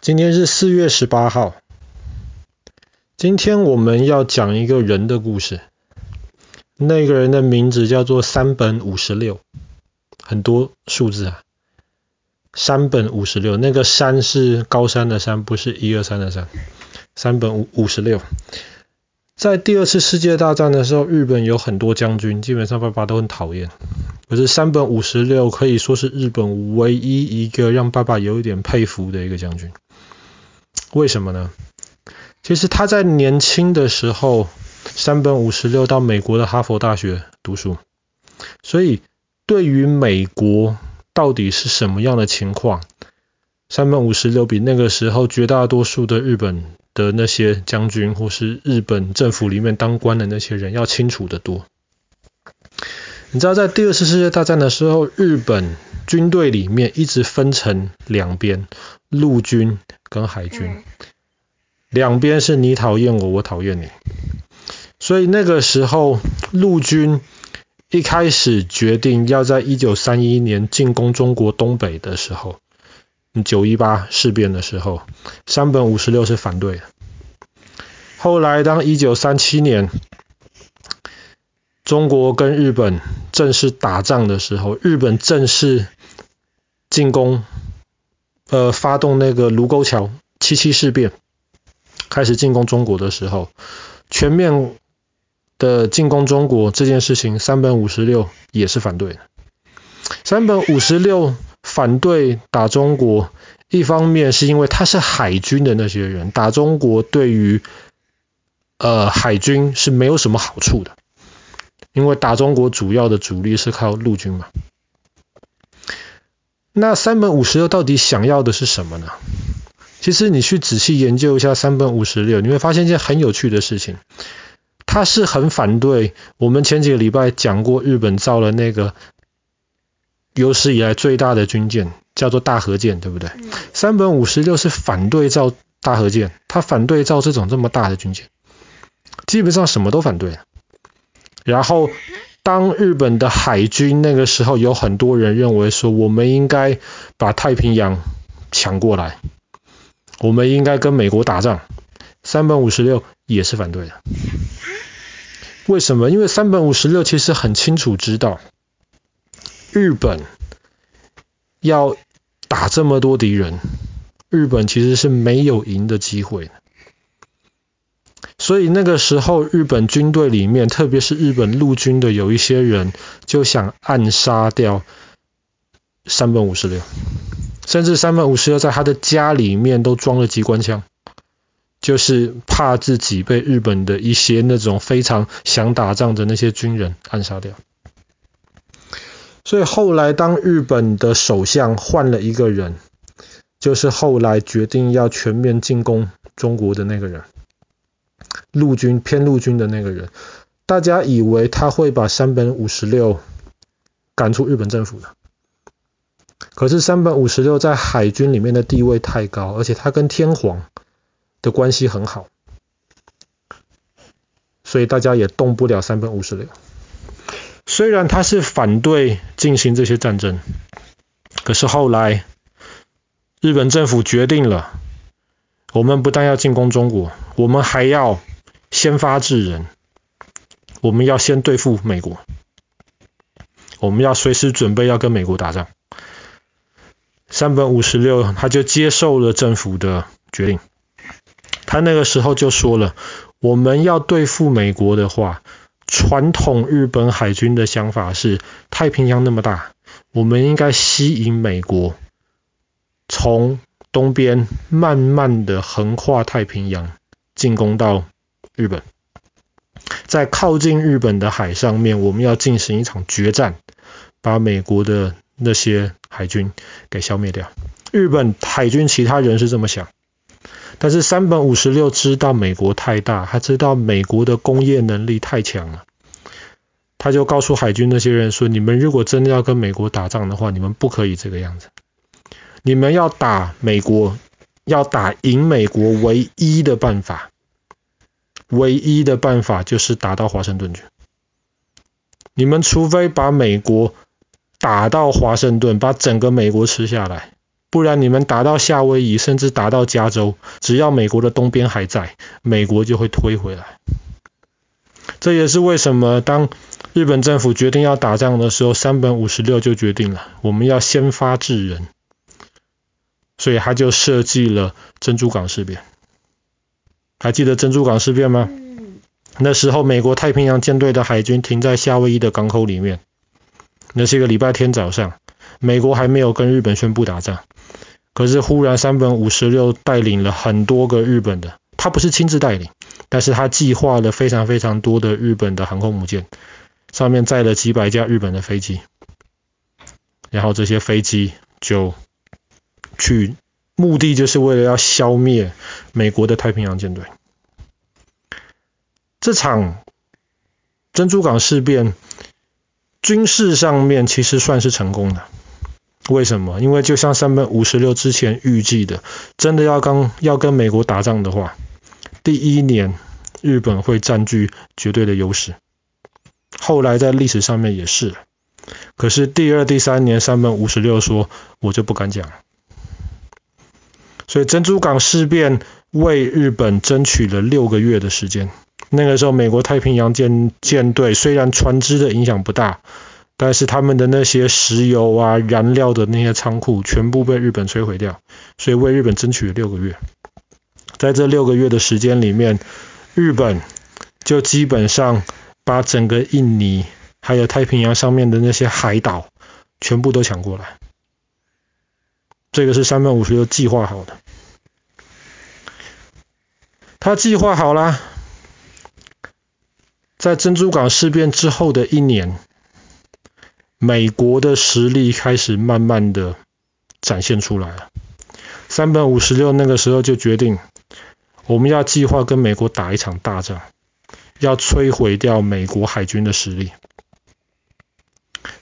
今天是四月十八号。今天我们要讲一个人的故事。那个人的名字叫做山本五十六，很多数字啊。山本五十六，那个山是高山的山，不是一二三的山。山本五五十六，在第二次世界大战的时候，日本有很多将军，基本上爸爸都很讨厌。可是山本五十六可以说是日本唯一一个让爸爸有一点佩服的一个将军。为什么呢？其实他在年轻的时候，山本五十六到美国的哈佛大学读书，所以对于美国到底是什么样的情况，山本五十六比那个时候绝大多数的日本的那些将军或是日本政府里面当官的那些人要清楚得多。你知道，在第二次世界大战的时候，日本军队里面一直分成两边，陆军跟海军，两边是你讨厌我，我讨厌你。所以那个时候，陆军一开始决定要在一九三一年进攻中国东北的时候，九一八事变的时候，山本五十六是反对的。后来，当一九三七年，中国跟日本正式打仗的时候，日本正式进攻，呃，发动那个卢沟桥七七事变，开始进攻中国的时候，全面的进攻中国这件事情，三本五十六也是反对的。三本五十六反对打中国，一方面是因为他是海军的那些人，打中国对于呃海军是没有什么好处的。因为打中国主要的主力是靠陆军嘛，那三本五十六到底想要的是什么呢？其实你去仔细研究一下三本五十六，你会发现一件很有趣的事情，他是很反对我们前几个礼拜讲过日本造了那个有史以来最大的军舰，叫做大和舰，对不对？三本五十六是反对造大和舰，他反对造这种这么大的军舰，基本上什么都反对。然后，当日本的海军那个时候，有很多人认为说，我们应该把太平洋抢过来，我们应该跟美国打仗。三本五十六也是反对的。为什么？因为三本五十六其实很清楚知道，日本要打这么多敌人，日本其实是没有赢的机会。所以那个时候，日本军队里面，特别是日本陆军的有一些人，就想暗杀掉山本五十六，甚至山本五十六在他的家里面都装了机关枪，就是怕自己被日本的一些那种非常想打仗的那些军人暗杀掉。所以后来，当日本的首相换了一个人，就是后来决定要全面进攻中国的那个人。陆军偏陆军的那个人，大家以为他会把山本五十六赶出日本政府的。可是山本五十六在海军里面的地位太高，而且他跟天皇的关系很好，所以大家也动不了山本五十六。虽然他是反对进行这些战争，可是后来日本政府决定了，我们不但要进攻中国，我们还要。先发制人，我们要先对付美国，我们要随时准备要跟美国打仗。山本五十六他就接受了政府的决定，他那个时候就说了，我们要对付美国的话，传统日本海军的想法是，太平洋那么大，我们应该吸引美国，从东边慢慢的横跨太平洋进攻到。日本在靠近日本的海上面，我们要进行一场决战，把美国的那些海军给消灭掉。日本海军其他人是这么想，但是山本五十六知道美国太大，他知道美国的工业能力太强了，他就告诉海军那些人说：“你们如果真的要跟美国打仗的话，你们不可以这个样子，你们要打美国，要打赢美国唯一的办法。”唯一的办法就是打到华盛顿去。你们除非把美国打到华盛顿，把整个美国吃下来，不然你们打到夏威夷，甚至打到加州，只要美国的东边还在，美国就会推回来。这也是为什么当日本政府决定要打仗的时候，山本五十六就决定了，我们要先发制人，所以他就设计了珍珠港事变。还记得珍珠港事变吗？那时候美国太平洋舰队的海军停在夏威夷的港口里面，那是一个礼拜天早上，美国还没有跟日本宣布打仗，可是忽然山本五十六带领了很多个日本的，他不是亲自带领，但是他计划了非常非常多的日本的航空母舰。上面载了几百架日本的飞机，然后这些飞机就去，目的就是为了要消灭美国的太平洋舰队。这场珍珠港事变军事上面其实算是成功的，为什么？因为就像山本五十六之前预计的，真的要跟要跟美国打仗的话，第一年日本会占据绝对的优势。后来在历史上面也是，可是第二、第三年，山本五十六说，我就不敢讲。所以珍珠港事变为日本争取了六个月的时间。那个时候，美国太平洋舰舰队虽然船只的影响不大，但是他们的那些石油啊、燃料的那些仓库全部被日本摧毁掉，所以为日本争取了六个月。在这六个月的时间里面，日本就基本上。把整个印尼还有太平洋上面的那些海岛全部都抢过来，这个是三本五十六计划好的。他计划好了，在珍珠港事变之后的一年，美国的实力开始慢慢的展现出来了。三本五十六那个时候就决定，我们要计划跟美国打一场大仗。要摧毁掉美国海军的实力，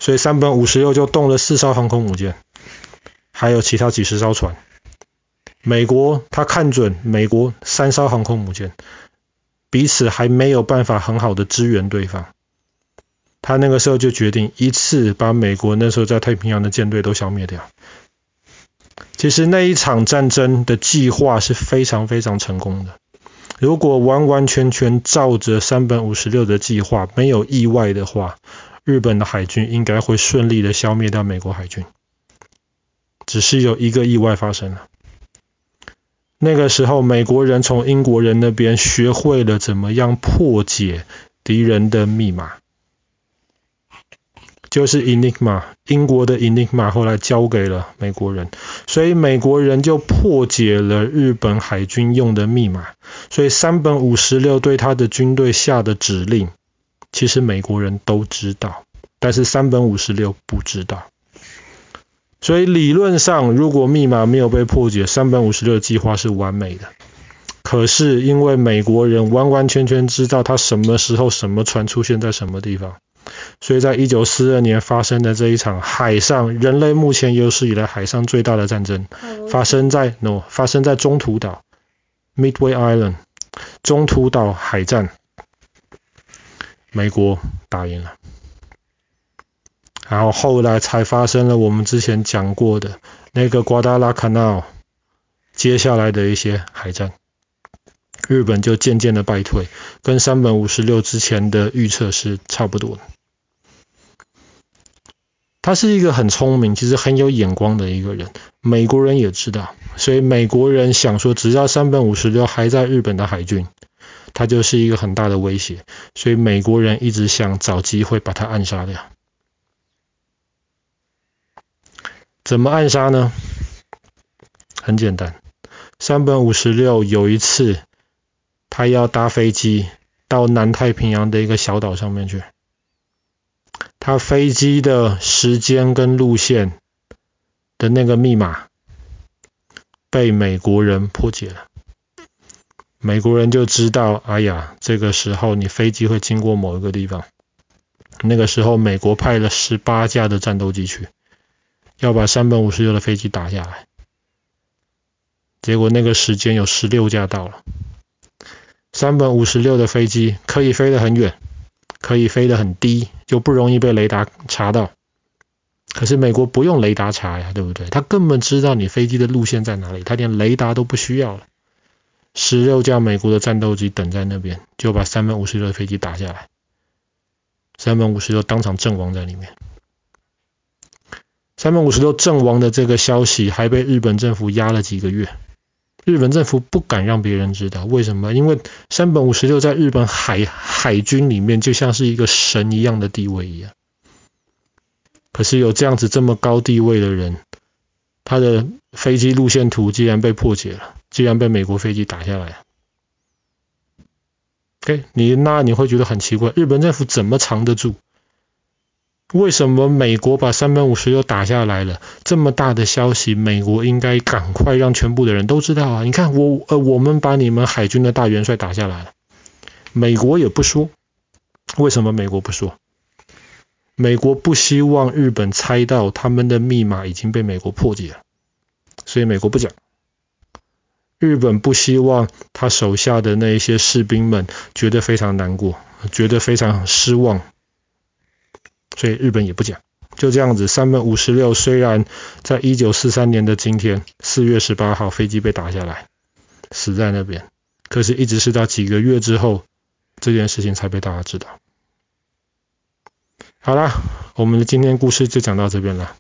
所以三本五十六就动了四艘航空母舰，还有其他几十艘船。美国他看准美国三艘航空母舰，彼此还没有办法很好的支援对方，他那个时候就决定一次把美国那时候在太平洋的舰队都消灭掉。其实那一场战争的计划是非常非常成功的。如果完完全全照着三本五十六的计划，没有意外的话，日本的海军应该会顺利的消灭掉美国海军。只是有一个意外发生了。那个时候，美国人从英国人那边学会了怎么样破解敌人的密码。就是 Enigma，英国的 Enigma 后来交给了美国人，所以美国人就破解了日本海军用的密码。所以山本五十六对他的军队下的指令，其实美国人都知道，但是山本五十六不知道。所以理论上，如果密码没有被破解，三本五十六计划是完美的。可是因为美国人完完全全知道他什么时候什么船出现在什么地方。所以在一九四二年发生的这一场海上人类目前有史以来海上最大的战争，发生在 no 发生在中途岛 Midway Island 中途岛海战，美国打赢了，然后后来才发生了我们之前讲过的那个瓜达拉卡纳，接下来的一些海战，日本就渐渐的败退，跟山本五十六之前的预测是差不多的。他是一个很聪明，其实很有眼光的一个人。美国人也知道，所以美国人想说，只要山本五十六还在日本的海军，他就是一个很大的威胁。所以美国人一直想找机会把他暗杀掉。怎么暗杀呢？很简单，山本五十六有一次，他要搭飞机到南太平洋的一个小岛上面去。他飞机的时间跟路线的那个密码被美国人破解了，美国人就知道，哎呀，这个时候你飞机会经过某一个地方。那个时候，美国派了十八架的战斗机去，要把山本五十六的飞机打下来。结果那个时间有十六架到了，山本五十六的飞机可以飞得很远。可以飞得很低，就不容易被雷达查到。可是美国不用雷达查呀，对不对？他根本知道你飞机的路线在哪里，他连雷达都不需要了。十六架美国的战斗机等在那边，就把山本五十六的飞机打下来，山本五十六当场阵亡在里面。山本五十六阵亡的这个消息还被日本政府压了几个月，日本政府不敢让别人知道，为什么？因为山本五十六在日本海海军里面就像是一个神一样的地位一样。可是有这样子这么高地位的人，他的飞机路线图竟然被破解了，竟然被美国飞机打下来。OK，你那你会觉得很奇怪，日本政府怎么藏得住？为什么美国把三百五十六打下来了？这么大的消息，美国应该赶快让全部的人都知道啊！你看我呃，我们把你们海军的大元帅打下来了，美国也不说，为什么美国不说？美国不希望日本猜到他们的密码已经被美国破解了，所以美国不讲。日本不希望他手下的那一些士兵们觉得非常难过，觉得非常失望，所以日本也不讲。就这样子，山本五十六虽然在一九四三年的今天，四月十八号飞机被打下来，死在那边，可是一直是到几个月之后，这件事情才被大家知道。好了，我们的今天故事就讲到这边了。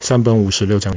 山本五十六讲。